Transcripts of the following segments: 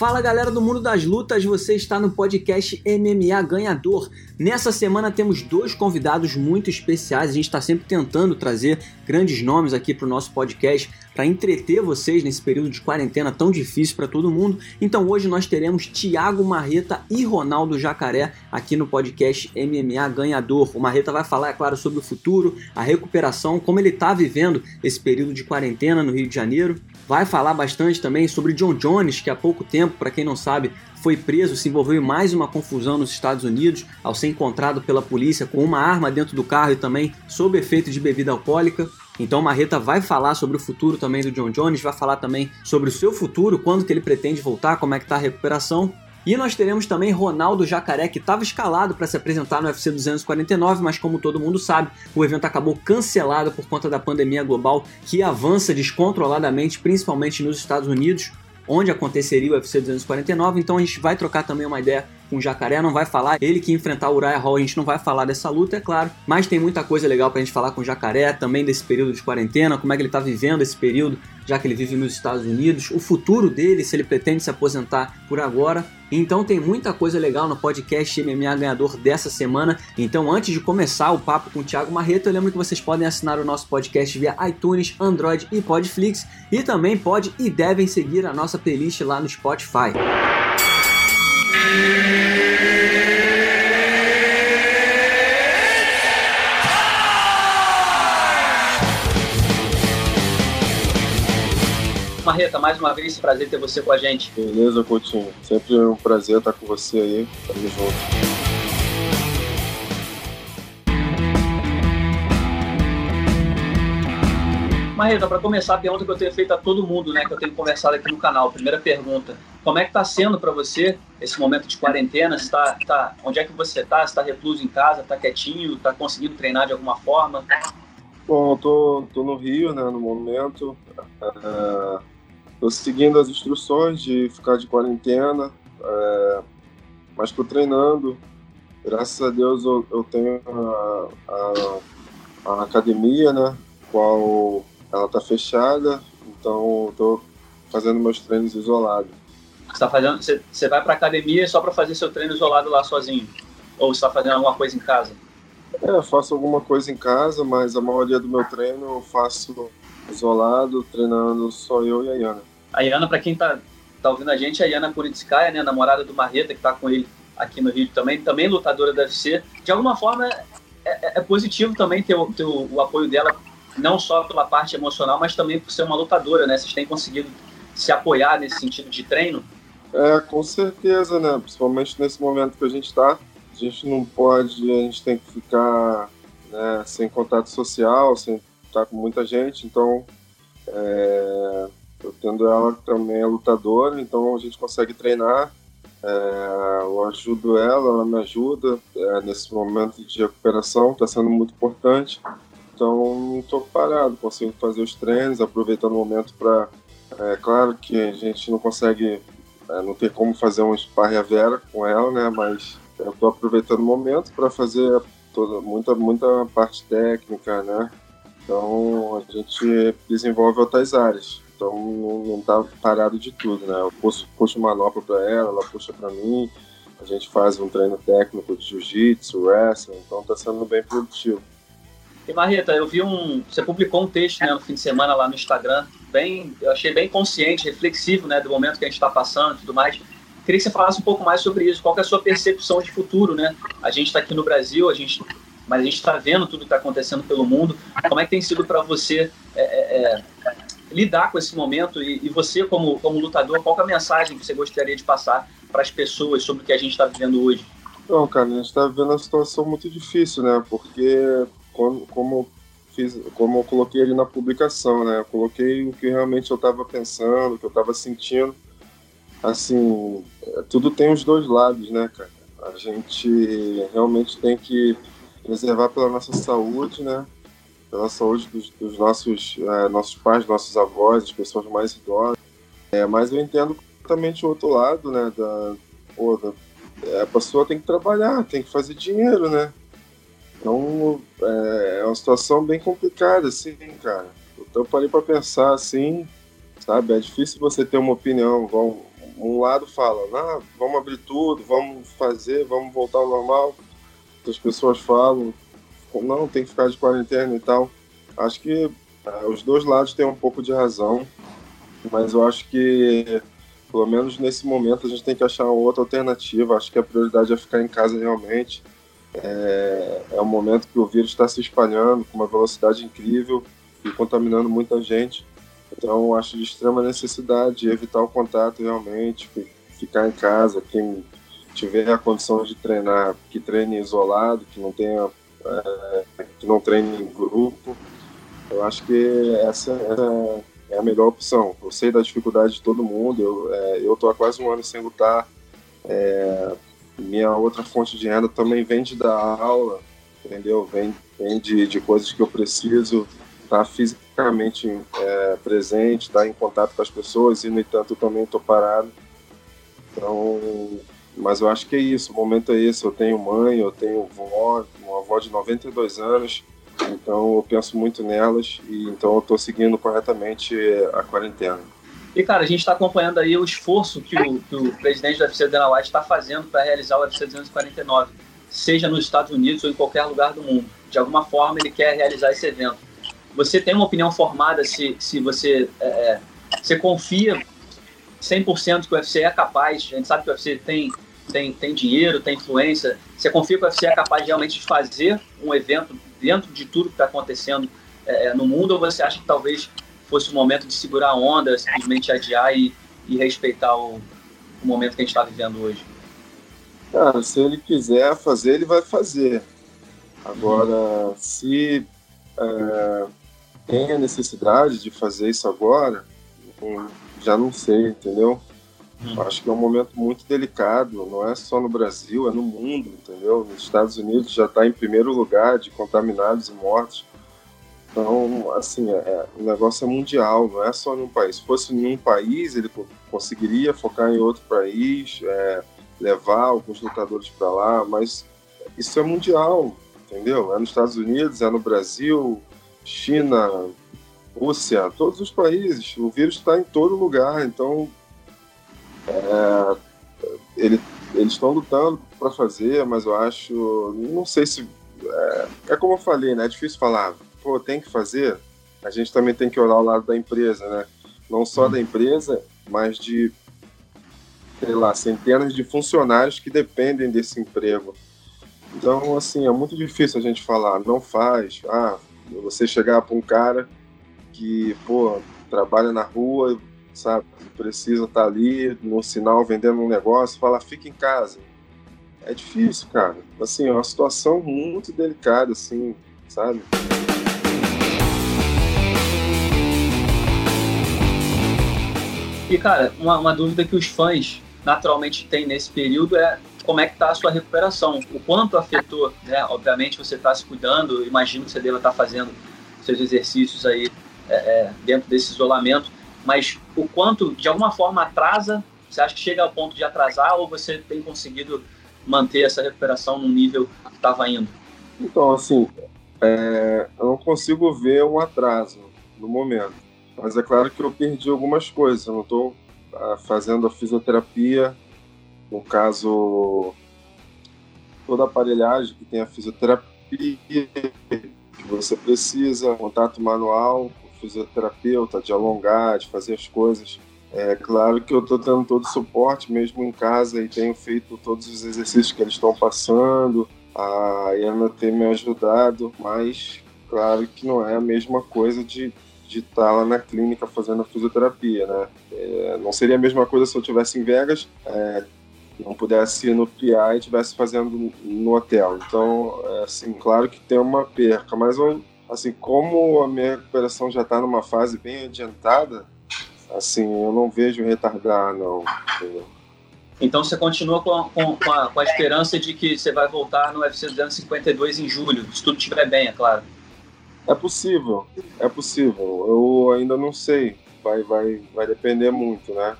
Fala galera do mundo das lutas, você está no podcast MMA Ganhador. Nessa semana temos dois convidados muito especiais, a gente está sempre tentando trazer grandes nomes aqui para o nosso podcast para entreter vocês nesse período de quarentena tão difícil para todo mundo. Então hoje nós teremos Thiago Marreta e Ronaldo Jacaré aqui no podcast MMA Ganhador. O Marreta vai falar, é claro, sobre o futuro, a recuperação, como ele está vivendo esse período de quarentena no Rio de Janeiro. Vai falar bastante também sobre John Jones, que há pouco tempo, para quem não sabe, foi preso, se envolveu em mais uma confusão nos Estados Unidos ao ser encontrado pela polícia com uma arma dentro do carro e também sob efeito de bebida alcoólica. Então Marreta vai falar sobre o futuro também do John Jones, vai falar também sobre o seu futuro, quando que ele pretende voltar, como é que está a recuperação. E nós teremos também Ronaldo Jacaré, que estava escalado para se apresentar no UFC 249, mas como todo mundo sabe, o evento acabou cancelado por conta da pandemia global que avança descontroladamente, principalmente nos Estados Unidos, onde aconteceria o UFC 249. Então a gente vai trocar também uma ideia com o Jacaré, não vai falar. Ele que enfrentar o Uriah Hall, a gente não vai falar dessa luta, é claro. Mas tem muita coisa legal pra gente falar com o Jacaré, também desse período de quarentena, como é que ele tá vivendo esse período, já que ele vive nos Estados Unidos, o futuro dele, se ele pretende se aposentar por agora. Então tem muita coisa legal no podcast MMA Ganhador dessa semana. Então antes de começar o papo com o Thiago Marreto, eu lembro que vocês podem assinar o nosso podcast via iTunes, Android e Podflix. E também pode e devem seguir a nossa playlist lá no Spotify. Marreta, mais uma vez, prazer ter você com a gente. Beleza, Coutinho. Sempre um prazer estar com você aí. Tamo junto. Marreta, para começar, a pergunta que eu tenho feito a todo mundo, né, que eu tenho conversado aqui no canal. Primeira pergunta: como é que está sendo para você esse momento de quarentena? Está, tá, onde é que você está? Está recluso em casa? Está quietinho? Está conseguindo treinar de alguma forma? Bom, eu tô, tô no Rio, né, no momento. Estou é, seguindo as instruções de ficar de quarentena, é, mas estou treinando. Graças a Deus eu, eu tenho a, a, a academia, né, qual ela tá fechada, então tô fazendo meus treinos isolados. Você tá fazendo, você, você vai para academia só para fazer seu treino isolado lá sozinho? Ou você tá fazendo alguma coisa em casa? É, eu faço alguma coisa em casa, mas a maioria do meu treino eu faço isolado, treinando só eu e a Iana. A Iana, para quem tá, tá ouvindo a gente, a Iana Puritskaya, né, namorada do Marreta, que tá com ele aqui no Rio também, também lutadora da UFC. De alguma forma, é, é, é positivo também ter, o, ter o, o apoio dela não só pela parte emocional, mas também por ser uma lutadora, né? Vocês têm conseguido se apoiar nesse sentido de treino? É, com certeza, né? Principalmente nesse momento que a gente está. A gente não pode, a gente tem que ficar né, sem contato social, sem estar com muita gente. Então, é, eu tendo ela também é lutadora, então a gente consegue treinar. É, eu ajudo ela, ela me ajuda é, nesse momento de recuperação, está sendo muito importante. Então, estou parado, consigo fazer os treinos, aproveitando o momento para. É claro que a gente não consegue, é, não tem como fazer um sparring a vera com ela, né? Mas eu estou aproveitando o momento para fazer toda, muita, muita parte técnica, né? Então, a gente desenvolve outras áreas. Então, não, está parado de tudo, né? Eu puxo, puxo manopla para ela, ela puxa para mim. A gente faz um treino técnico de jiu-jitsu, wrestling, então está sendo bem produtivo. E Marreta, eu vi um. Você publicou um texto né, no fim de semana lá no Instagram, bem, eu achei bem consciente, reflexivo, né, do momento que a gente está passando e tudo mais. Queria que você falasse um pouco mais sobre isso. Qual é a sua percepção de futuro, né? A gente está aqui no Brasil, a gente, mas a gente está vendo tudo que está acontecendo pelo mundo. Como é que tem sido para você é, é, é, lidar com esse momento e, e, você, como, como lutador, qual é a mensagem que você gostaria de passar para as pessoas sobre o que a gente está vivendo hoje? Não, cara, a gente está vivendo uma situação muito difícil, né? Porque como, como fiz, como eu coloquei ali na publicação, né? Eu coloquei o que realmente eu estava pensando, o que eu estava sentindo. Assim, é, tudo tem os dois lados, né, cara? A gente realmente tem que preservar pela nossa saúde, né? Pela saúde dos, dos nossos, é, nossos pais, nossos avós, as pessoas mais idosas. É, mas eu entendo completamente o outro lado, né? Da, pô, da, é, a pessoa tem que trabalhar, tem que fazer dinheiro, né? Então é, é uma situação bem complicada, assim, cara. Então eu parei para pensar assim, sabe? É difícil você ter uma opinião, um lado fala, ah, vamos abrir tudo, vamos fazer, vamos voltar ao normal. As pessoas falam, não, tem que ficar de quarentena e tal. Acho que é, os dois lados têm um pouco de razão, mas eu acho que, pelo menos nesse momento, a gente tem que achar outra alternativa. Acho que a prioridade é ficar em casa realmente. É, é um momento que o vírus está se espalhando com uma velocidade incrível e contaminando muita gente. Então, acho de extrema necessidade evitar o contato realmente, ficar em casa. Quem tiver a condição de treinar, que treine isolado, que não tenha, é, que não treine em grupo. Eu acho que essa, é a melhor opção. Eu sei da dificuldade de todo mundo. Eu é, tô há quase um ano sem lutar. É, minha outra fonte de renda também vem de dar aula, entendeu? Vem, vem de, de coisas que eu preciso estar tá fisicamente é, presente, estar tá em contato com as pessoas e, no entanto, eu também estou parado. Então, mas eu acho que é isso, o momento é esse. Eu tenho mãe, eu tenho vó, uma avó de 92 anos, então eu penso muito nelas e então eu estou seguindo corretamente a quarentena. E, cara, a gente está acompanhando aí o esforço que o, que o presidente do UFC, Dana White, está fazendo para realizar o UFC 249, seja nos Estados Unidos ou em qualquer lugar do mundo. De alguma forma, ele quer realizar esse evento. Você tem uma opinião formada se, se você, é, é você confia 100% que o UFC é capaz, a gente sabe que o UFC tem, tem, tem dinheiro, tem influência, você confia que o UFC é capaz realmente de fazer um evento dentro de tudo que está acontecendo é, é, no mundo, ou você acha que talvez fosse o momento de segurar a onda, simplesmente adiar e, e respeitar o, o momento que a gente está vivendo hoje? Cara, se ele quiser fazer, ele vai fazer. Agora, se é, tem a necessidade de fazer isso agora, já não sei, entendeu? Hum. Acho que é um momento muito delicado, não é só no Brasil, é no mundo, entendeu? Nos Estados Unidos já está em primeiro lugar de contaminados e mortos. Então, assim, é, é, o negócio é mundial, não é só em um país. Se fosse em um país, ele conseguiria focar em outro país, é, levar alguns lutadores para lá, mas isso é mundial, entendeu? É nos Estados Unidos, é no Brasil, China, Rússia, todos os países. O vírus está em todo lugar, então é, ele, eles estão lutando para fazer, mas eu acho, não sei se é, é, como eu falei, né? É difícil falar. Pô, tem que fazer. A gente também tem que olhar o lado da empresa, né? Não só da empresa, mas de sei lá, centenas de funcionários que dependem desse emprego. Então, assim, é muito difícil a gente falar, não faz. Ah, você chegar para um cara que, pô, trabalha na rua, sabe, precisa estar tá ali no sinal vendendo um negócio, fala, fica em casa. É difícil, cara. Assim, é uma situação muito delicada, assim, sabe? E, cara, uma, uma dúvida que os fãs naturalmente têm nesse período é como é que está a sua recuperação, o quanto afetou, né? Obviamente você está se cuidando, imagino que você deva estar tá fazendo seus exercícios aí é, é, dentro desse isolamento, mas o quanto de alguma forma atrasa, você acha que chega ao ponto de atrasar ou você tem conseguido manter essa recuperação no nível que estava indo? Então, assim, é, eu não consigo ver um atraso no momento, mas é claro que eu perdi algumas coisas, eu não estou ah, fazendo a fisioterapia no caso, toda a aparelhagem que tem a fisioterapia, que você precisa, contato manual, fisioterapeuta, de alongar, de fazer as coisas. É claro que eu estou tendo todo o suporte mesmo em casa e tenho feito todos os exercícios que eles estão passando. A Ana tem me ajudado, mas claro que não é a mesma coisa de de estar tá lá na clínica fazendo fisioterapia, né? É, não seria a mesma coisa se eu estivesse em Vegas, é, não pudesse ir no PI e estivesse fazendo no hotel. Então, é, assim, claro que tem uma perca, mas assim, como a minha recuperação já está numa fase bem adiantada, assim, eu não vejo retardar, não. Entendeu? Então você continua com a, com, com, a, com a, esperança de que você vai voltar no UFC 252 em julho, se tudo estiver bem, é claro. É possível, é possível. Eu ainda não sei, vai, vai, vai depender muito, né?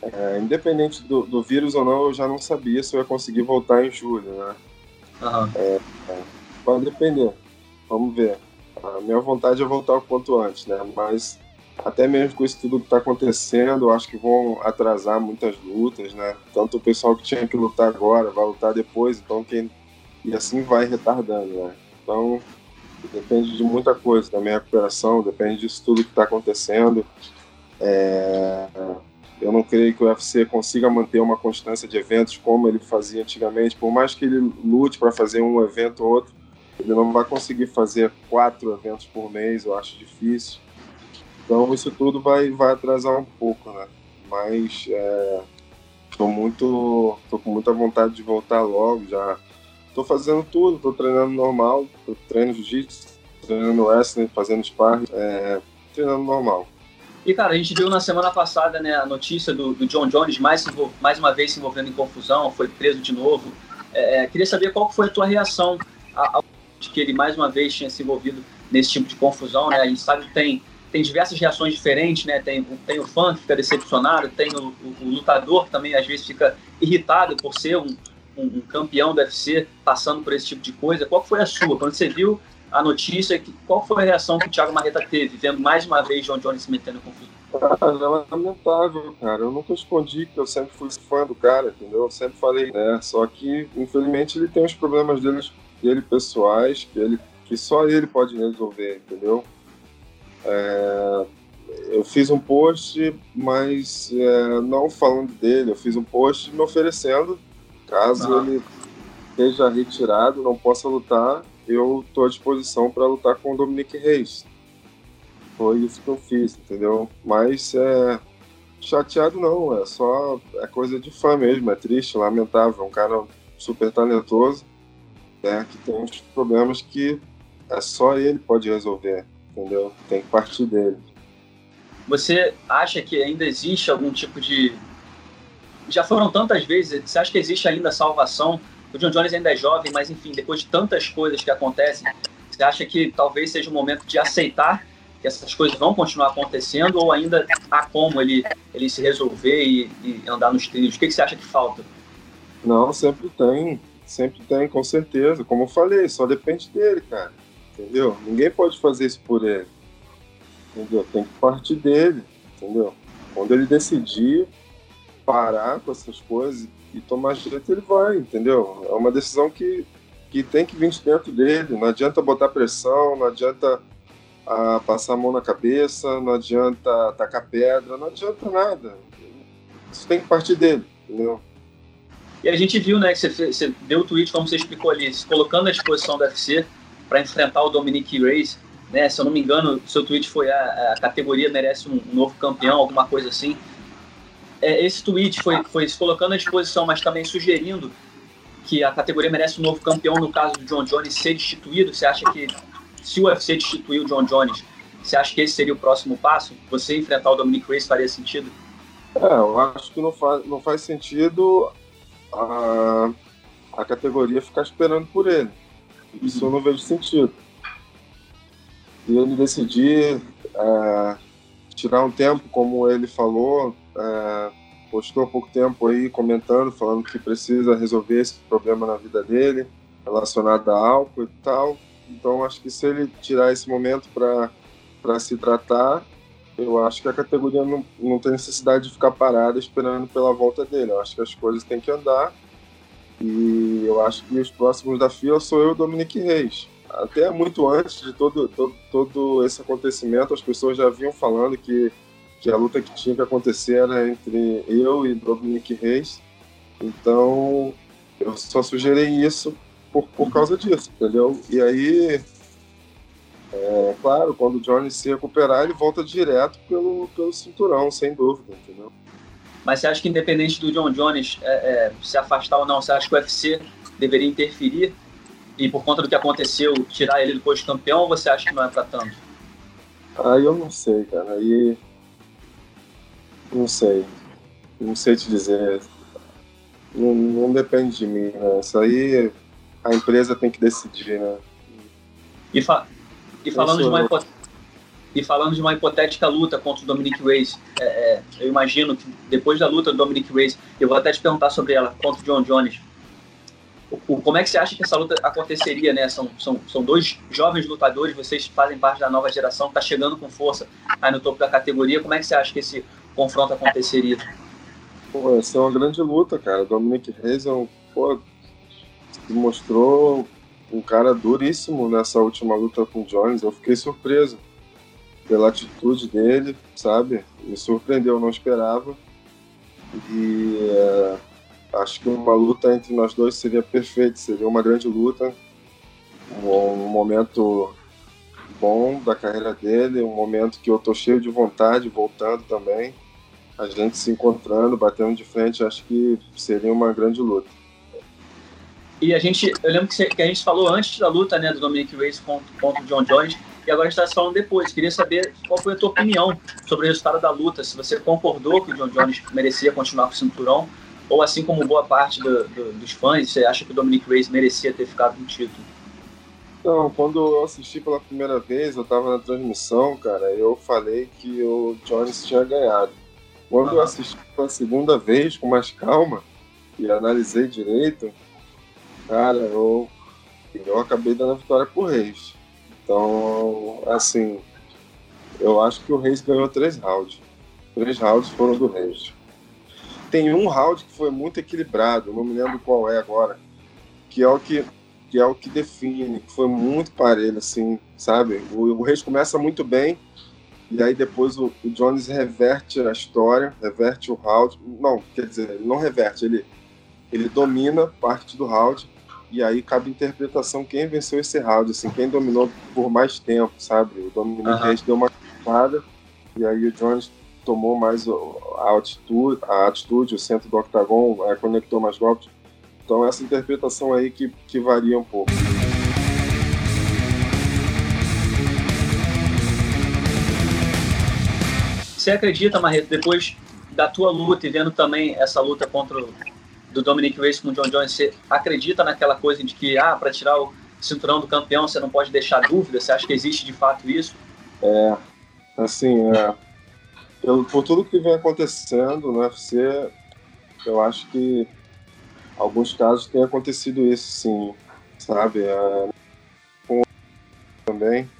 É, independente do, do, vírus ou não, eu já não sabia se eu ia conseguir voltar em julho, né? Uhum. É, é, vai depender. Vamos ver. A minha vontade é voltar o quanto antes, né? Mas até mesmo com isso tudo que está acontecendo, acho que vão atrasar muitas lutas, né? Tanto o pessoal que tinha que lutar agora vai lutar depois, então quem e assim vai retardando, né? Então depende de muita coisa, da minha recuperação, depende disso tudo que está acontecendo. É... Eu não creio que o UFC consiga manter uma constância de eventos como ele fazia antigamente, por mais que ele lute para fazer um evento ou outro, ele não vai conseguir fazer quatro eventos por mês, eu acho difícil. Então isso tudo vai, vai atrasar um pouco, né? Mas é, muito, tô com muita vontade de voltar logo. Já estou fazendo tudo, estou treinando normal, tô treinando jiu-jitsu, treinando wrestling, fazendo sparring, é, treinando normal. E, cara, a gente viu na semana passada né, a notícia do, do John Jones mais, mais uma vez se envolvendo em confusão, foi preso de novo. É, queria saber qual foi a tua reação ao de que ele mais uma vez tinha se envolvido nesse tipo de confusão, né? A gente sabe que tem tem diversas reações diferentes, né? Tem, tem o fã que fica decepcionado, tem o, o, o lutador que também às vezes fica irritado por ser um, um, um, campeão do UFC passando por esse tipo de coisa. Qual foi a sua? Quando você viu a notícia, qual foi a reação que o Thiago Marreta teve, vendo mais uma vez John Jones se metendo em confusão? Cara, é lamentável, cara. Eu nunca escondi que eu sempre fui fã do cara, entendeu? Eu sempre falei, né? Só que, infelizmente, ele tem os problemas dele, dele pessoais, que, ele, que só ele pode resolver, entendeu? É, eu fiz um post, mas é, não falando dele, eu fiz um post me oferecendo, caso ah. ele seja retirado, não possa lutar, eu estou à disposição para lutar com o Dominique Reis. Foi isso que eu fiz, entendeu? Mas é, chateado não, é só é coisa de fã mesmo, é triste, lamentável, é um cara super talentoso, né, que tem uns problemas que é só ele pode resolver entendeu? Tem que partir dele. Você acha que ainda existe algum tipo de. Já foram tantas vezes, você acha que existe ainda salvação? O John Jones ainda é jovem, mas enfim, depois de tantas coisas que acontecem, você acha que talvez seja o momento de aceitar que essas coisas vão continuar acontecendo ou ainda há como ele, ele se resolver e, e andar nos trilhos? O que, que você acha que falta? Não, sempre tem. Sempre tem, com certeza. Como eu falei, só depende dele, cara entendeu? Ninguém pode fazer isso por ele, entendeu? Tem que partir dele, entendeu? Quando ele decidir parar com essas coisas e tomar jeito, ele vai, entendeu? É uma decisão que, que tem que vir de dentro dele. Não adianta botar pressão, não adianta ah, passar a mão na cabeça, não adianta tacar pedra, não adianta nada. Isso tem que partir dele, entendeu? E a gente viu, né, que você, você deu o tweet, como você explicou ali, se colocando à disposição do UFC, para enfrentar o Dominic Reyes. Né? Se eu não me engano, seu tweet foi a, a categoria merece um, novo campeão, alguma coisa assim. É, esse tweet foi, foi se colocando à disposição, mas também sugerindo que a categoria merece um novo campeão no caso do John Jones ser destituído. Você acha que se o UFC destituir o John Jones, você acha que esse seria o próximo passo? Você enfrentar o Dominic Reyes faria sentido? É, eu acho que não faz, não faz sentido a, a categoria ficar esperando por ele. Isso eu não vejo sentido. E ele decidir é, tirar um tempo, como ele falou, é, postou há pouco tempo aí comentando, falando que precisa resolver esse problema na vida dele, relacionado a álcool e tal. Então acho que se ele tirar esse momento para se tratar, eu acho que a categoria não, não tem necessidade de ficar parada esperando pela volta dele. Eu acho que as coisas têm que andar e eu acho que os próximos da fila sou eu e o Dominique Reis. Até muito antes de todo, todo, todo esse acontecimento, as pessoas já vinham falando que, que a luta que tinha que acontecer era entre eu e Dominique Reis. Então, eu só sugeri isso por, por causa disso, entendeu? E aí, é, claro, quando o Johnny se recuperar, ele volta direto pelo, pelo cinturão, sem dúvida, entendeu? Mas você acha que independente do John Jones é, é, se afastar ou não, você acha que o UFC deveria interferir e por conta do que aconteceu tirar ele do posto campeão ou você acha que não é para tanto? Aí eu não sei, cara. Aí não sei, não sei te dizer. Não, não depende de mim, né? Isso aí a empresa tem que decidir, né? E, fa e falando de uma hipótese e falando de uma hipotética luta contra o Dominic Reyes, é, é, eu imagino que depois da luta do Dominic Reyes, eu vou até te perguntar sobre ela, contra o John Jones, o, como é que você acha que essa luta aconteceria, né? São, são, são dois jovens lutadores, vocês fazem parte da nova geração, está chegando com força aí no topo da categoria. Como é que você acha que esse confronto aconteceria? Pô, essa é uma grande luta, cara. Dominic Reis é um, pô, mostrou um cara duríssimo nessa última luta com o Jones. Eu fiquei surpreso pela atitude dele, sabe? Me surpreendeu, não esperava. E é, acho que uma luta entre nós dois seria perfeita, seria uma grande luta. Um, um, momento bom da carreira dele, um momento que eu tô cheio de vontade, voltando também. A gente se encontrando, batendo de frente, acho que seria uma grande luta. E a gente, eu lembro que, que a gente falou antes da luta, né, do Dominic Reyes contra, contra o John Jones, e agora a gente está se falando depois. Queria saber qual foi a tua opinião sobre o resultado da luta, se você concordou que o John Jones merecia continuar com o cinturão, ou assim como boa parte do, do, dos fãs, você acha que o Dominic Reyes merecia ter ficado no título? Não, quando eu assisti pela primeira vez, eu estava na transmissão, cara, eu falei que o Jones tinha ganhado. Quando eu assisti pela segunda vez, com mais calma, e analisei direito, Cara, eu, eu acabei dando a vitória pro Reis. Então, assim, eu acho que o Reis ganhou três rounds. Três rounds foram do Reis. Tem um round que foi muito equilibrado, não me lembro qual é agora, que é o que, que, é o que define, que foi muito parelho, assim, sabe? O, o Reis começa muito bem, e aí depois o, o Jones reverte a história, reverte o round. Não, quer dizer, ele não reverte, ele, ele domina parte do round, e aí cabe interpretação quem venceu esse round, assim, quem dominou por mais tempo, sabe? O Dominic uhum. Reis deu uma espada e aí o Jones tomou mais a altitude, a atitude, o centro do octagon, é, conectou mais golpes. Então essa interpretação aí que, que varia um pouco. Você acredita, Marreto, depois da tua luta e vendo também essa luta contra o do Dominic Reyes com o John Jones, você acredita naquela coisa de que, ah, para tirar o cinturão do campeão você não pode deixar dúvida? Você acha que existe de fato isso? É, assim, é, pelo, por tudo que vem acontecendo no UFC, eu acho que alguns casos tem acontecido isso, sim, sabe? É, com também,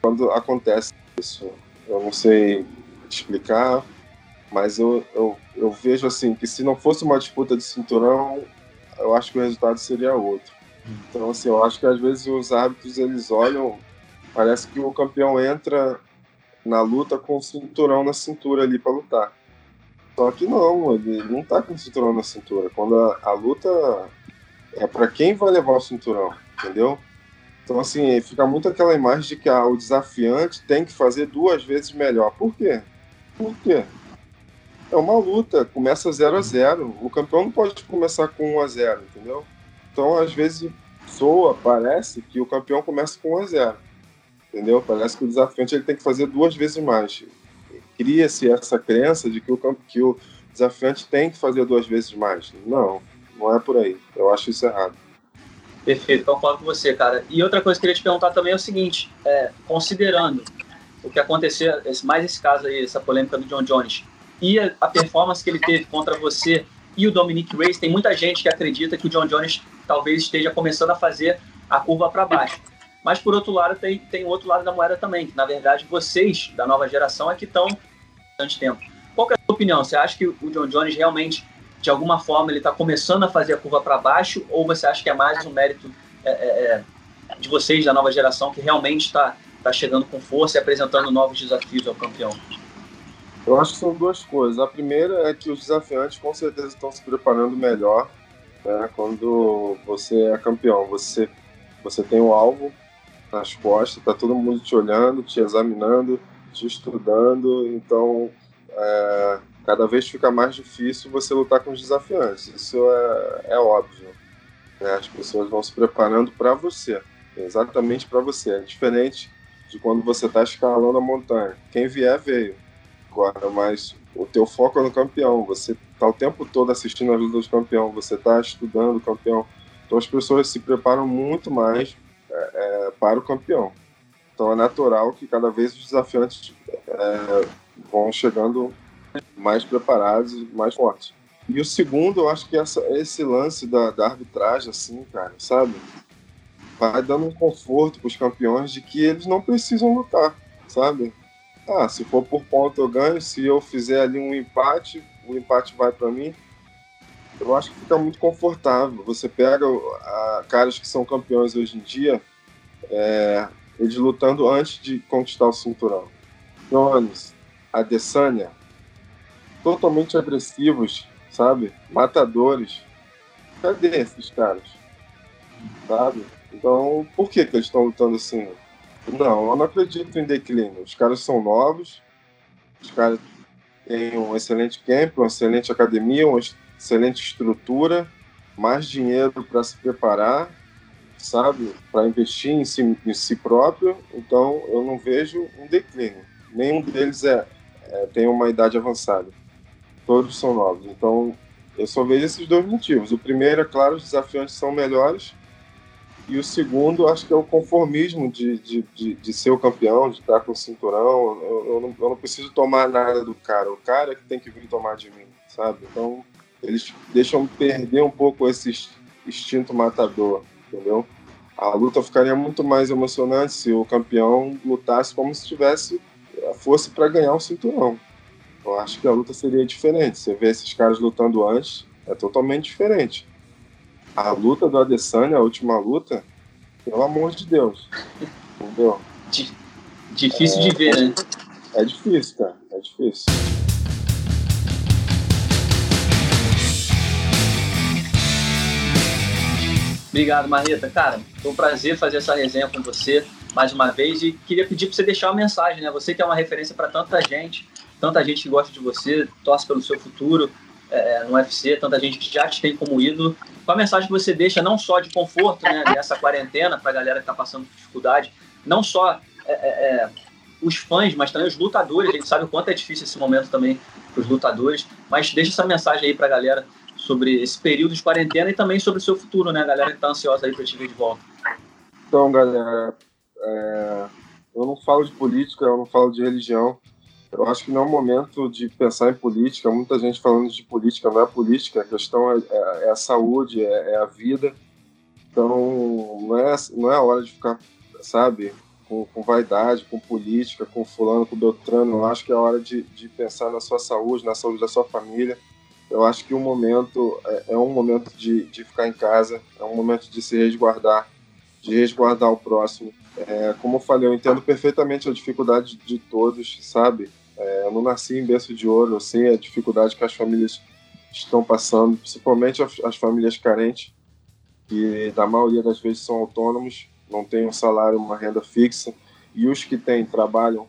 quando acontece isso, eu não sei explicar, mas eu, eu, eu vejo assim que se não fosse uma disputa de cinturão, eu acho que o resultado seria outro. Então, assim, eu acho que às vezes os árbitros eles olham, parece que o campeão entra na luta com o cinturão na cintura ali para lutar. Só que não, ele não tá com o cinturão na cintura. Quando a, a luta é para quem vai levar o cinturão, entendeu? Então, assim, fica muito aquela imagem de que ah, o desafiante tem que fazer duas vezes melhor. Por quê? Por quê? É uma luta, começa 0 a 0 O campeão não pode começar com 1 a 0 entendeu? Então, às vezes, soa, parece que o campeão começa com 1 a 0 entendeu? Parece que o desafiante ele tem que fazer duas vezes mais. Cria-se essa crença de que o, que o desafiante tem que fazer duas vezes mais. Não, não é por aí. Eu acho isso errado. Perfeito, concordo com você, cara. E outra coisa que eu queria te perguntar também é o seguinte: é, considerando o que aconteceu, mais esse caso aí, essa polêmica do John Jones, e a, performance que ele teve contra você e o Dominic Reyes, tem muita gente que acredita que o John Jones talvez esteja começando a fazer a curva para baixo. Mas, por outro lado, tem, tem o outro lado da moeda também, que, na verdade, vocês, da nova geração, é que estão bastante tempo. Qual é a sua opinião? Você acha que o John Jones realmente, de alguma forma, ele está começando a fazer a curva para baixo? Ou você acha que é mais um mérito é, é, é de vocês, da nova geração, que realmente está tá chegando com força e apresentando novos desafios ao campeão? Eu acho que são duas coisas. A primeira é que os desafiantes com certeza estão se preparando melhor né? quando você é campeão. Você, você tem um alvo nas costas, tá todo mundo te olhando, te examinando, te estudando, então é, cada vez fica mais difícil você lutar com os desafiantes. Isso é, é óbvio. Né? As pessoas vão se preparando para você, exatamente para você. É diferente de quando você está escalando a montanha. Quem vier, veio agora, mas o teu foco é no campeão. Você tá o tempo todo assistindo as lutas do campeão, você tá estudando o campeão. Então as pessoas se preparam muito mais é, é, para o campeão. Então é natural que cada vez os desafiantes é, vão chegando mais preparados mais fortes. E o segundo, eu acho que essa, esse lance da, da arbitragem, assim, cara, sabe? Vai dando um conforto para os campeões de que eles não precisam lutar, sabe? Ah, se for por ponto eu ganho, se eu fizer ali um empate, o empate vai para mim. Eu acho que fica muito confortável. Você pega a, caras que são campeões hoje em dia, é, eles lutando antes de conquistar o cinturão. Jones, Adesanya, totalmente agressivos, sabe? Matadores. Cadê esses caras? Sabe? Então, por que, que eles estão lutando assim? Não, eu não acredito em declínio. Os caras são novos, os caras têm um excelente camp, uma excelente academia, uma excelente estrutura, mais dinheiro para se preparar, sabe? Para investir em si, em si próprio. Então, eu não vejo um declínio. Nenhum deles é, é tem uma idade avançada todos são novos. Então, eu só vejo esses dois motivos. O primeiro, é claro, os desafiantes são melhores. E o segundo, acho que é o conformismo de, de, de, de ser o campeão, de estar com o cinturão. Eu, eu, não, eu não preciso tomar nada do cara. O cara é que tem que vir tomar de mim, sabe? Então, eles deixam perder um pouco esse instinto matador, entendeu? A luta ficaria muito mais emocionante se o campeão lutasse como se tivesse fosse para ganhar o cinturão. Eu acho que a luta seria diferente. Você vê esses caras lutando antes, é totalmente diferente. A luta do Adesanya, a última luta, pelo amor de Deus. Entendeu? Difícil é, de ver, né? É difícil, cara. É difícil. Obrigado, Marreta. Cara, foi um prazer fazer essa resenha com você mais uma vez e queria pedir para você deixar uma mensagem, né? Você que é uma referência para tanta gente, tanta gente que gosta de você, torce pelo seu futuro é, no UFC, tanta gente que já te tem como ídolo. Qual a mensagem que você deixa, não só de conforto né, nessa quarentena, para a galera que está passando dificuldade, não só é, é, é, os fãs, mas também os lutadores. A gente sabe o quanto é difícil esse momento também para os lutadores. Mas deixa essa mensagem aí para a galera sobre esse período de quarentena e também sobre o seu futuro, né? A galera que está ansiosa aí para te ver de volta. Então, galera, é, eu não falo de política, eu não falo de religião. Eu acho que não é o momento de pensar em política. Muita gente falando de política, não é política, a questão é, é, é a saúde, é, é, a vida. Então, não é, não é a hora de ficar, sabe, com, com, vaidade, com política, com fulano, com Beltrano. Eu acho que é a hora de, de pensar na sua saúde, na saúde da sua família. Eu acho que o momento é, é um momento de, de ficar em casa, é um momento de se resguardar, de resguardar o próximo. É, como eu falei, eu entendo perfeitamente a dificuldade de todos, sabe? É, eu não nasci em berço de ouro, eu sei a dificuldade que as famílias estão passando, principalmente as, as famílias carentes, que na maioria das vezes são autônomos, não têm um salário, uma renda fixa, e os que têm trabalham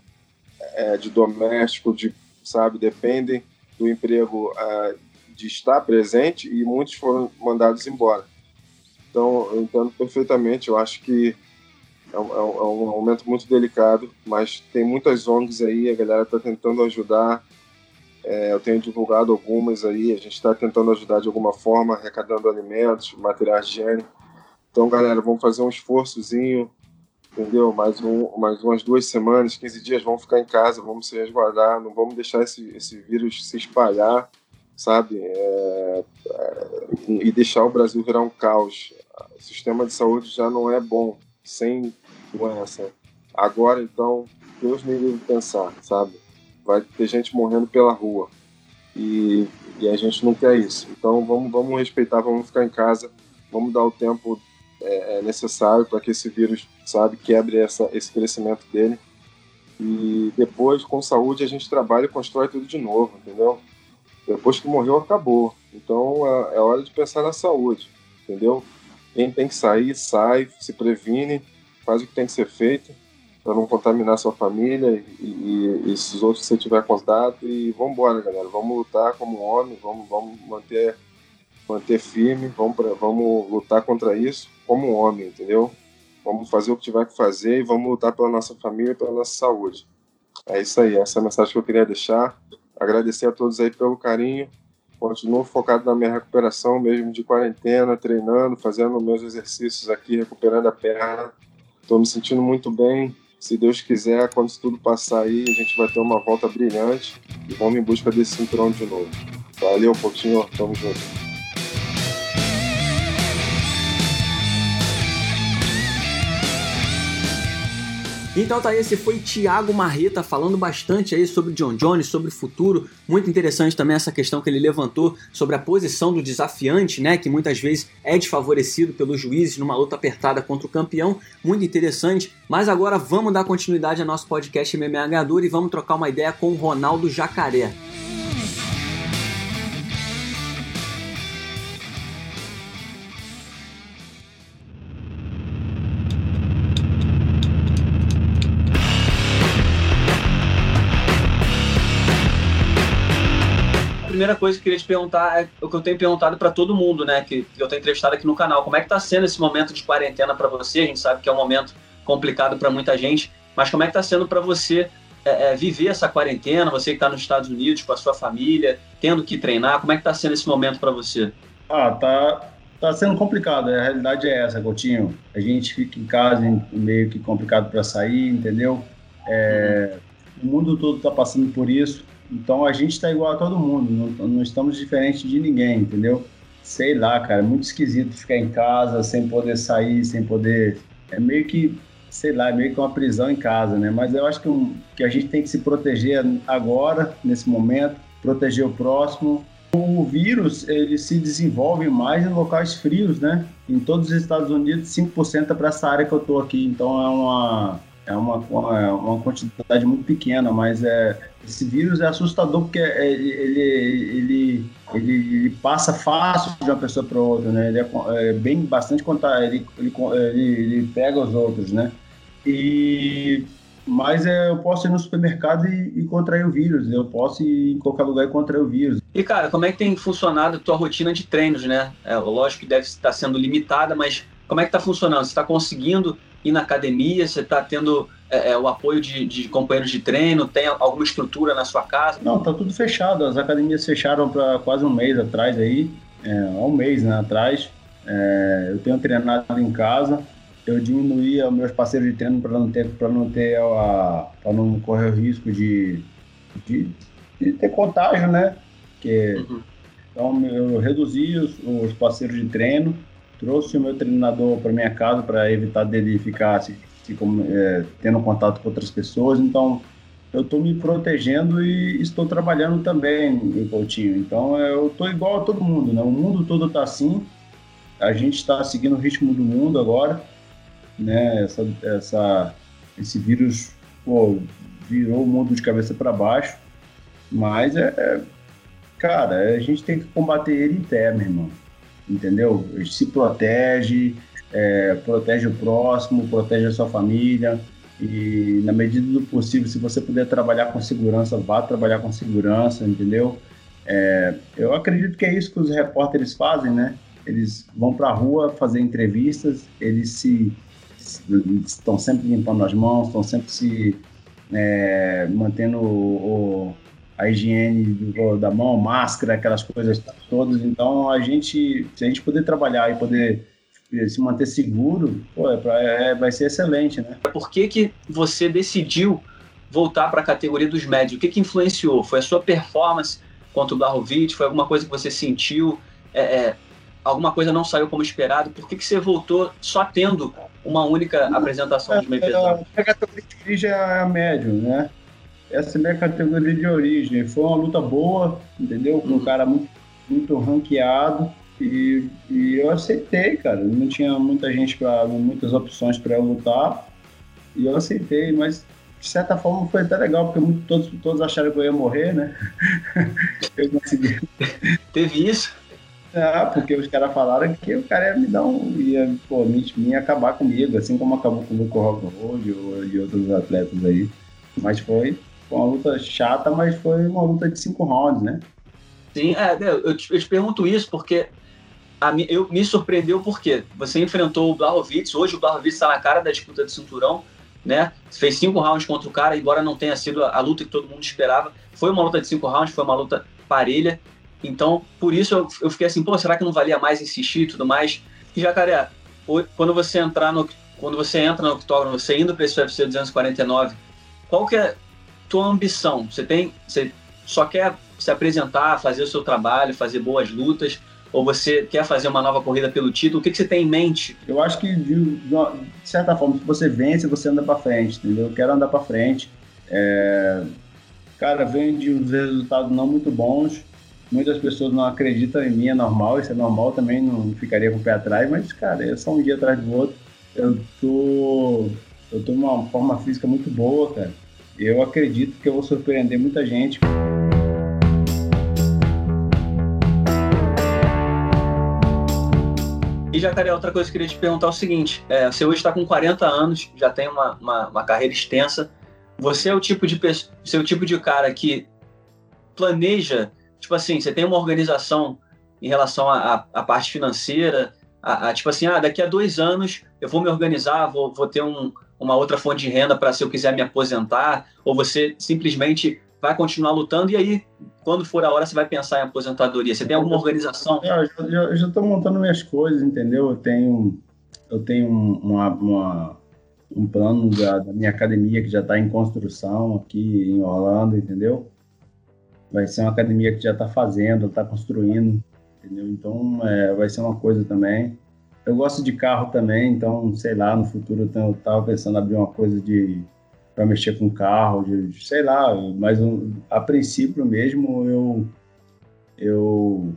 é, de doméstico, de, sabe, dependem do emprego é, de estar presente e muitos foram mandados embora. Então, eu entendo perfeitamente, eu acho que é um, é um, é momento muito delicado, mas tem muitas ONGs aí, a galera está tentando ajudar. É, eu tenho divulgado algumas aí, a gente está tentando ajudar de alguma forma, arrecadando alimentos, materiais de higiene. Então, galera, vamos fazer um esforçozinho, entendeu? Mais, um, mais umas duas semanas, 15 dias, vamos ficar em casa, vamos se resguardar, não vamos deixar esse, esse vírus se espalhar, sabe? É, é, e deixar o Brasil virar um caos. O sistema de saúde já não é bom sem doença. Agora, então, Deus me livre pensar, sabe? Vai ter gente morrendo pela rua. E, e a gente não quer isso. Então, vamos, vamos respeitar, vamos ficar em casa, vamos dar o tempo é, é necessário para que esse vírus, sabe, quebre essa, esse crescimento dele. E depois, com saúde, a gente trabalha e constrói tudo de novo, entendeu? Depois que morreu, acabou. Então, é, é hora de pensar na saúde, entendeu? Quem tem que sair, sai, se previne, faz o que tem que ser feito para não contaminar sua família e, e, esses outros que você tiver contato e vamos embora, galera. Vamos lutar como homem, vamos, vamos manter, manter firme, vamos, pra, vamos lutar contra isso como homem, entendeu? Vamos fazer o que tiver que fazer e vamos lutar pela nossa família e pela nossa saúde. É isso aí, essa é a mensagem que eu queria deixar. Agradecer a todos aí pelo carinho Continuo focado na minha recuperação, mesmo de quarentena, treinando, fazendo meus exercícios aqui, recuperando a perna. Estou me sentindo muito bem. Se Deus quiser, quando isso tudo passar aí, a gente vai ter uma volta brilhante e vamos em busca desse cinturão de novo. Valeu, pouquinho, tamo junto. Então tá, esse foi Thiago Marreta falando bastante aí sobre John Jones, sobre o futuro. Muito interessante também essa questão que ele levantou sobre a posição do desafiante, né, que muitas vezes é desfavorecido pelos juízes numa luta apertada contra o campeão. Muito interessante. Mas agora vamos dar continuidade ao nosso podcast MMA Ganhador e vamos trocar uma ideia com o Ronaldo Jacaré. Primeira coisa que eu queria te perguntar é o que eu tenho perguntado para todo mundo, né? Que, eu tenho entrevistado aqui no canal. Como é que está sendo esse momento de quarentena para você? A gente sabe que é um momento complicado para muita gente, mas como é que está sendo para você é, é, viver essa quarentena? Você que está nos Estados Unidos com a sua família, tendo que treinar, como é que está sendo esse momento para você? Ah, tá, tá sendo complicado. A realidade é essa, Coutinho. A gente fica em casa meio que complicado para sair, entendeu? É, uhum. O mundo todo está passando por isso. Então a gente está igual a todo mundo, não, não estamos diferentes de ninguém, entendeu? Sei lá, cara, muito esquisito ficar em casa sem poder sair, sem poder. É meio que, sei lá, é meio que uma prisão em casa, né? Mas eu acho que, um, que a gente tem que se proteger agora, nesse momento, proteger o próximo. O vírus, ele se desenvolve mais em locais frios, né? Em todos os Estados Unidos, 5% é para essa área que eu tô aqui. Então é uma, é uma, uma, quantidade muito pequena, mas é, esse vírus é assustador porque é, ele, ele, ele, ele passa fácil de uma pessoa para outra, né? Ele é, é bem bastante contar, ele, ele, ele, ele pega os outros, né? E mas é, eu posso ir no supermercado e, e, contrair o vírus. Eu posso ir em qualquer lugar e contrair o vírus. E cara, como é que tem funcionado a tua rotina de treinos, né? É, lógico que deve estar sendo limitada, mas como é que está funcionando? Você está conseguindo ir na academia? Você está tendo é, é, o apoio de, de, companheiros de treino? Tem alguma estrutura na sua casa? Não, tá tudo fechado. As academias fecharam para quase um mês atrás aí, é, um mês né, atrás. É, eu tenho treinado em casa. Eu diminuí os meus parceiros de treino para não ter para não ter para não correr o risco de, de, de, ter contágio, né? Que, uhum. Então eu reduzi os, os parceiros de treino trouxe o meu treinador para minha casa para evitar dele ficar se, se, é, tendo contato com outras pessoas. Então, eu estou me protegendo e estou trabalhando também, Coutinho. Então, eu estou igual a todo mundo, né? O mundo todo está assim. A gente está seguindo o ritmo do mundo agora, né? Essa, essa, esse vírus pô, virou o mundo de cabeça para baixo. Mas, é, é, cara, a gente tem que combater ele em pé, meu irmão entendeu? Se protege, é, protege o próximo, protege a sua família e na medida do possível, se você puder trabalhar com segurança, vá trabalhar com segurança, entendeu? É, eu acredito que é isso que os repórteres fazem, né? Eles vão para a rua fazer entrevistas, eles se, estão sempre limpando as mãos, estão sempre se é, mantendo o, o a higiene do, da mão, máscara, aquelas coisas todas. Então, a gente, se a gente puder trabalhar e poder se manter seguro, pô, é pra, é, vai ser excelente, né? Por que, que você decidiu voltar para a categoria dos médios? O que, que influenciou? Foi a sua performance contra o Blahovic? Foi alguma coisa que você sentiu? É, é, alguma coisa não saiu como esperado? Por que, que você voltou só tendo uma única apresentação de meio pesado? A categoria de é a médio, né? Essa é a minha categoria de origem. Foi uma luta boa, entendeu? Com um cara muito, muito ranqueado. E, e eu aceitei, cara. Não tinha muita gente, para muitas opções para eu lutar. E eu aceitei, mas de certa forma foi até legal, porque muito, todos, todos acharam que eu ia morrer, né? eu consegui. Teve isso? É, porque os caras falaram que o cara ia me dar um. ia, pô, me, me ia acabar comigo, assim como acabou com o Luco Rockhold e outros atletas aí. Mas foi, foi uma luta chata, mas foi uma luta de cinco rounds, né? Sim, é, eu, te, eu te pergunto isso porque a, eu, me surpreendeu porque você enfrentou o Blahovic, hoje o Blahovic está na cara da disputa de cinturão, né? Fez cinco rounds contra o cara, embora não tenha sido a, a, luta que todo mundo esperava. Foi uma luta de cinco rounds, foi uma luta parelha. Então, por isso eu, eu fiquei assim, pô, será que não valia mais insistir e tudo mais? E Jacaré, quando você entrar no quando você entra no octógono, você indo para esse UFC 249, qual que é tua ambição? Você tem, você só quer se apresentar, fazer o seu trabalho, fazer boas lutas? Ou você quer fazer uma nova corrida pelo título? O que, que você tem em mente? Eu acho que, de, de certa forma, se você vence, você anda para frente, entendeu? Eu quero andar para frente. É... Cara, vem de uns resultados não muito bons. Muitas pessoas não acreditam em mim, é normal, isso é normal também, não ficaria com o pé atrás, mas, cara, é só um dia atrás do outro. Eu tô, eu tô numa forma física muito boa, cara. Eu acredito que eu vou surpreender muita gente. E, Jacaré, outra coisa que eu queria te perguntar é o seguinte: é, você hoje está com 40 anos, já tem uma, uma, uma, carreira extensa. Você é o tipo de você é o tipo de cara que planeja, tipo assim, você tem uma organização em relação à, parte financeira, a, a, tipo assim, ah, daqui a dois anos eu vou me organizar, vou, vou ter um, uma outra fonte de renda para se eu quiser me aposentar, ou você simplesmente vai continuar lutando e aí, quando for a hora, você vai pensar em aposentadoria? Você tem alguma organização? É, eu já estou montando minhas coisas, entendeu? Eu tenho, eu tenho uma, uma um plano da, da, minha academia que já está em construção aqui em Orlando, entendeu? Vai ser uma academia que já está fazendo, está construindo, entendeu? Então, é, vai ser uma coisa também. Eu gosto de carro também, então, sei lá, no futuro eu estava pensando em abrir uma coisa de para mexer com carro, de, sei lá, mas um, a princípio mesmo eu eu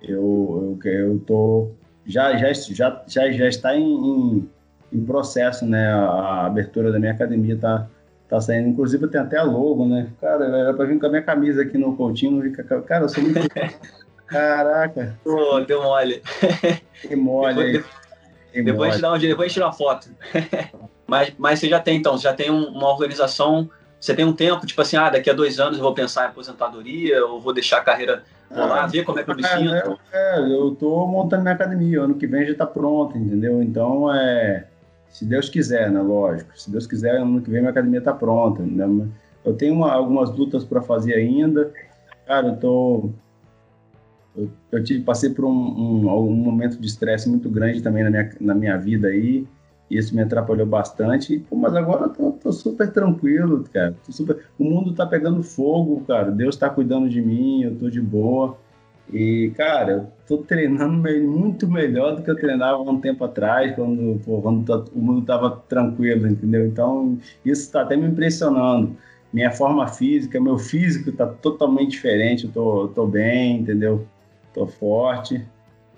eu eu, eu tô já já já já, já está em, em, em, processo, né? A, abertura da minha academia tá tá saindo, inclusive tem até a logo, né? Cara, era para vir com a minha camisa aqui no Coutinho, cara, eu sou muito Caraca. Pô, deu mole. Que mole. Depois, depois, a gente dá um, depois a gente tira uma foto. Mas, mas você já tem, então, você já tem uma organização, você tem um tempo, tipo assim, ah, daqui a dois anos eu vou pensar em aposentadoria, ou vou deixar a carreira rolar, ah, ver como é que eu me é, sinto. É, é, eu tô montando minha academia, ano que vem já tá pronto, entendeu? Então, é, se Deus quiser, né, lógico, se Deus quiser, ano que vem minha academia tá pronta, né? Eu tenho uma, algumas lutas para fazer ainda, cara, eu tô... Eu, eu tive, passei por um, um, um momento de estresse muito grande também na minha, na minha vida aí, isso me atrapalhou bastante, mas agora eu tô, tô, super tranquilo, cara. Super... O mundo tá pegando fogo, cara. Deus tá cuidando de mim, eu tô de boa. E, cara, eu tô treinando muito melhor do que eu treinava um tempo atrás, quando, pô, quando tá, o mundo tava tranquilo, entendeu? Então, isso tá até me impressionando. Minha forma física, meu físico tá totalmente diferente, eu tô, eu tô bem, entendeu? Tô forte.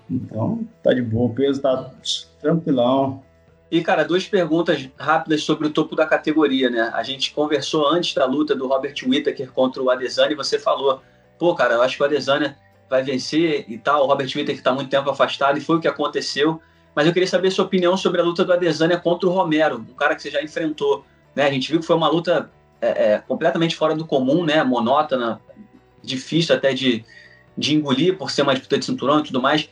Então, tá de boa, o peso tá tranquilão. E, cara, duas perguntas rápidas sobre o topo da categoria, né? A gente conversou antes da luta do Robert Whittaker contra o Adesanya e você falou, pô, cara, eu acho que o Adesanya vai vencer e tal. O Robert Whittaker está muito tempo afastado e foi o que aconteceu. Mas eu queria saber sua opinião sobre a luta do Adesanya contra o Romero, um cara que você já enfrentou. Né? A gente viu que foi uma luta é, é, completamente fora do comum, né? monótona, difícil até de, de engolir por ser uma disputa de cinturão e tudo mais.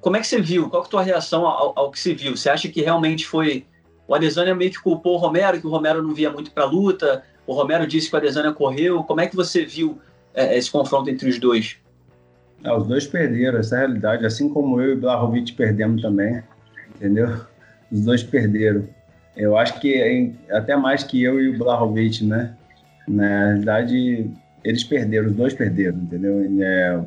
Como é que você viu? Qual é a tua reação ao, ao que você viu? Você acha que realmente foi o Adesanya meio que culpou o Romero, que o Romero não via muito para a luta? O Romero disse que o Adesanya correu. Como é que você viu é, esse confronto entre os dois? Ah, os dois perderam, essa é a realidade. Assim como eu e Blahovic perdemos também, entendeu? Os dois perderam. Eu acho que até mais que eu e o Blahovic, né? Na realidade, eles perderam, os dois perderam, entendeu? É,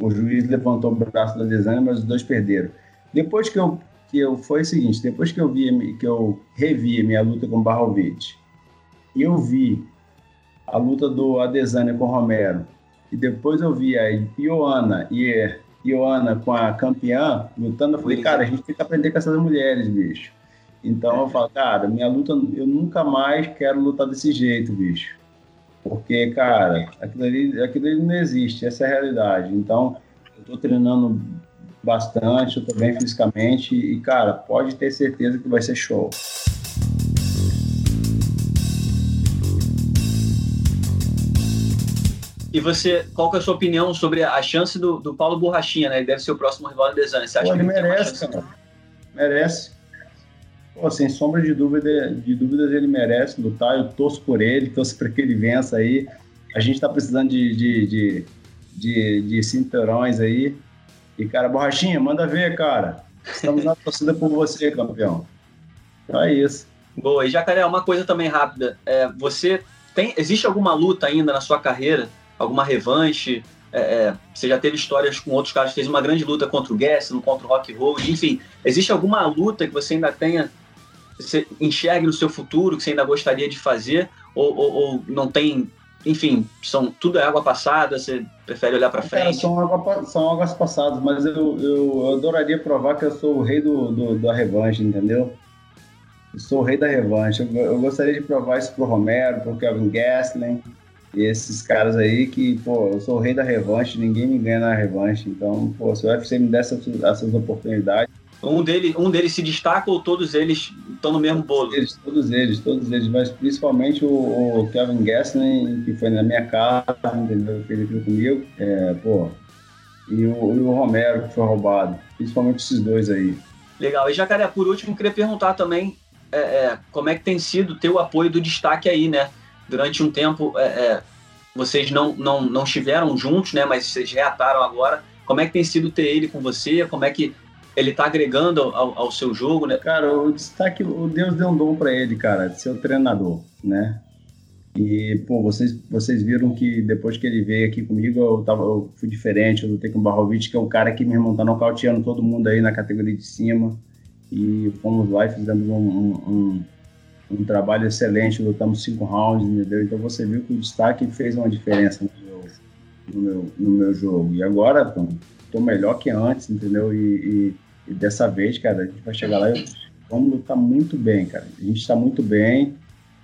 o juiz levantou o braço da Desânia, mas os dois perderam. Depois que eu, que eu foi o seguinte, depois que eu vi que eu revi minha luta com Barrovic, e eu vi a luta do Adesanya com o Romero, e depois eu vi a Ioana e Ioana com a campeã lutando, eu falei, cara, a gente tem que aprender com essas mulheres, bicho. Então eu falo, cara, minha luta, eu nunca mais quero lutar desse jeito, bicho. Porque, cara, aquilo ali, aquilo ali não existe, essa é a realidade. Então, eu estou treinando bastante, eu estou bem fisicamente e, cara, pode ter certeza que vai ser show. E você, qual que é a sua opinião sobre a chance do, do Paulo Borrachinha, né? Ele deve ser o próximo rival da Desane. Você acha Pô, que ele merece, cara. Merece. Pô, sem sombra de, dúvida, de dúvidas, ele merece lutar. Eu torço por ele, torço para que ele vença aí. A gente está precisando de, de, de, de, de cinturões aí. E, cara, Borrachinha, manda ver, cara. Estamos na torcida por você, campeão. Então é isso. Boa. E, Jacaré, uma coisa também rápida. É, você tem... Existe alguma luta ainda na sua carreira alguma revanche? É, é, você já teve histórias com outros caras, fez uma grande luta contra o Gaston, contra o Rock Road, enfim. Existe alguma luta que você ainda tenha, você enxergue no seu futuro, que você ainda gostaria de fazer? Ou, ou, ou não tem, enfim, são, tudo é água passada, você prefere olhar para frente? Cara, são, água, são águas passadas, mas eu, eu, adoraria provar que eu sou o rei do, do da revanche, entendeu? Eu sou o rei da revanche. Eu, eu gostaria de provar isso pro Romero, pro Kevin Gastelum, e esses caras aí que, pô, eu sou o rei da revanche, ninguém me ganha na revanche. Então, pô, se o UFC me desse essas, essas oportunidades. Um, dele, um deles se destaca ou todos eles estão no mesmo bolo? Todos eles, todos eles, todos eles, mas principalmente o, o Kevin Gastelum, que foi na minha casa, entendeu? Ele viu comigo, é, pô, e o, e o Romero, que foi roubado. Principalmente esses dois aí. Legal. E Jacaré, por último, queria perguntar também é, é, como é que tem sido ter o apoio do destaque aí, né? durante um tempo é, é, vocês não, não, não estiveram juntos, né? Mas vocês reataram agora. Como é que tem sido ter ele com você? Como é que ele está agregando ao, ao, seu jogo, né? Cara, o destaque, o Deus deu um dom para ele, cara, de ser o treinador, né? E, pô, vocês, vocês viram que depois que ele veio aqui comigo, eu, tava, eu fui diferente. Eu lutei com o Barrovic, que é um cara que, meu irmão, tá nocauteando todo mundo aí na categoria de cima. E fomos lá e fizemos um, um, um um trabalho excelente, lutamos cinco rounds, entendeu? Então você viu que o destaque fez uma diferença no meu, no meu, no meu jogo. E agora, Tom, tô melhor que antes, entendeu? E, e, e, dessa vez, cara, a gente vai chegar lá e vamos lutar muito bem, cara. A gente está muito bem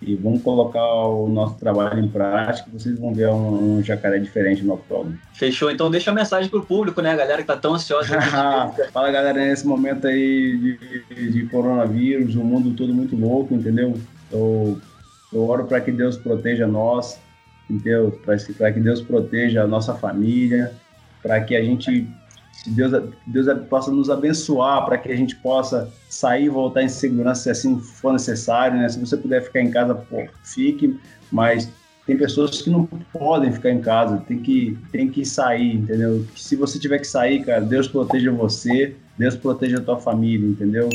e vamos colocar o nosso trabalho em prática, vocês vão ver um, um jacaré diferente no octógono. Fechou, então deixa a mensagem pro público, né, galera que tá tão ansiosa. Fala, galera, nesse momento aí de, de, coronavírus, o mundo todo muito louco, entendeu? Eu, eu oro para que Deus proteja nós, entendeu? Para que Deus proteja a nossa família, para que a gente que Deus, Deus possa nos abençoar para que a gente possa sair e voltar em segurança se assim for necessário, né? Se você puder ficar em casa, pô, fique, mas tem pessoas que não podem ficar em casa, tem que, tem que sair, entendeu? Se você tiver que sair, cara, Deus proteja você, Deus proteja a tua família, entendeu?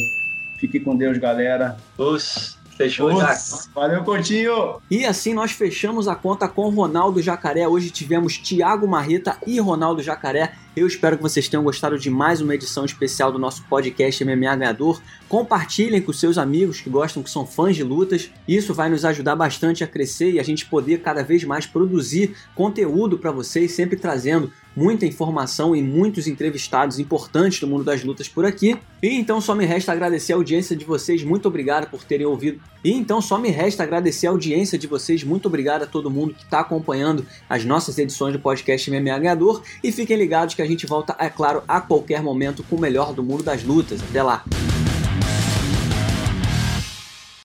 Fique com Deus, galera. Os Fechou, Nossa, Valeu, Coutinho! E assim nós fechamos a conta com Ronaldo Jacaré. Hoje tivemos Thiago Marreta e Ronaldo Jacaré. Eu espero que vocês tenham gostado de mais uma edição especial do nosso podcast MMA Ganhador. Compartilhem com seus amigos que gostam, que são fãs de lutas. Isso vai nos ajudar bastante a crescer e a gente poder cada vez mais produzir conteúdo para vocês, sempre trazendo muita informação e muitos entrevistados importantes do mundo das lutas por aqui. E então só me resta agradecer a audiência de vocês, muito obrigado por terem ouvido. E então só me resta agradecer a audiência de vocês, muito obrigado a todo mundo que está acompanhando as nossas edições do podcast MMA Ganhador. E fiquem ligados que a gente volta, é claro, a qualquer momento com o melhor do mundo das lutas. Até lá!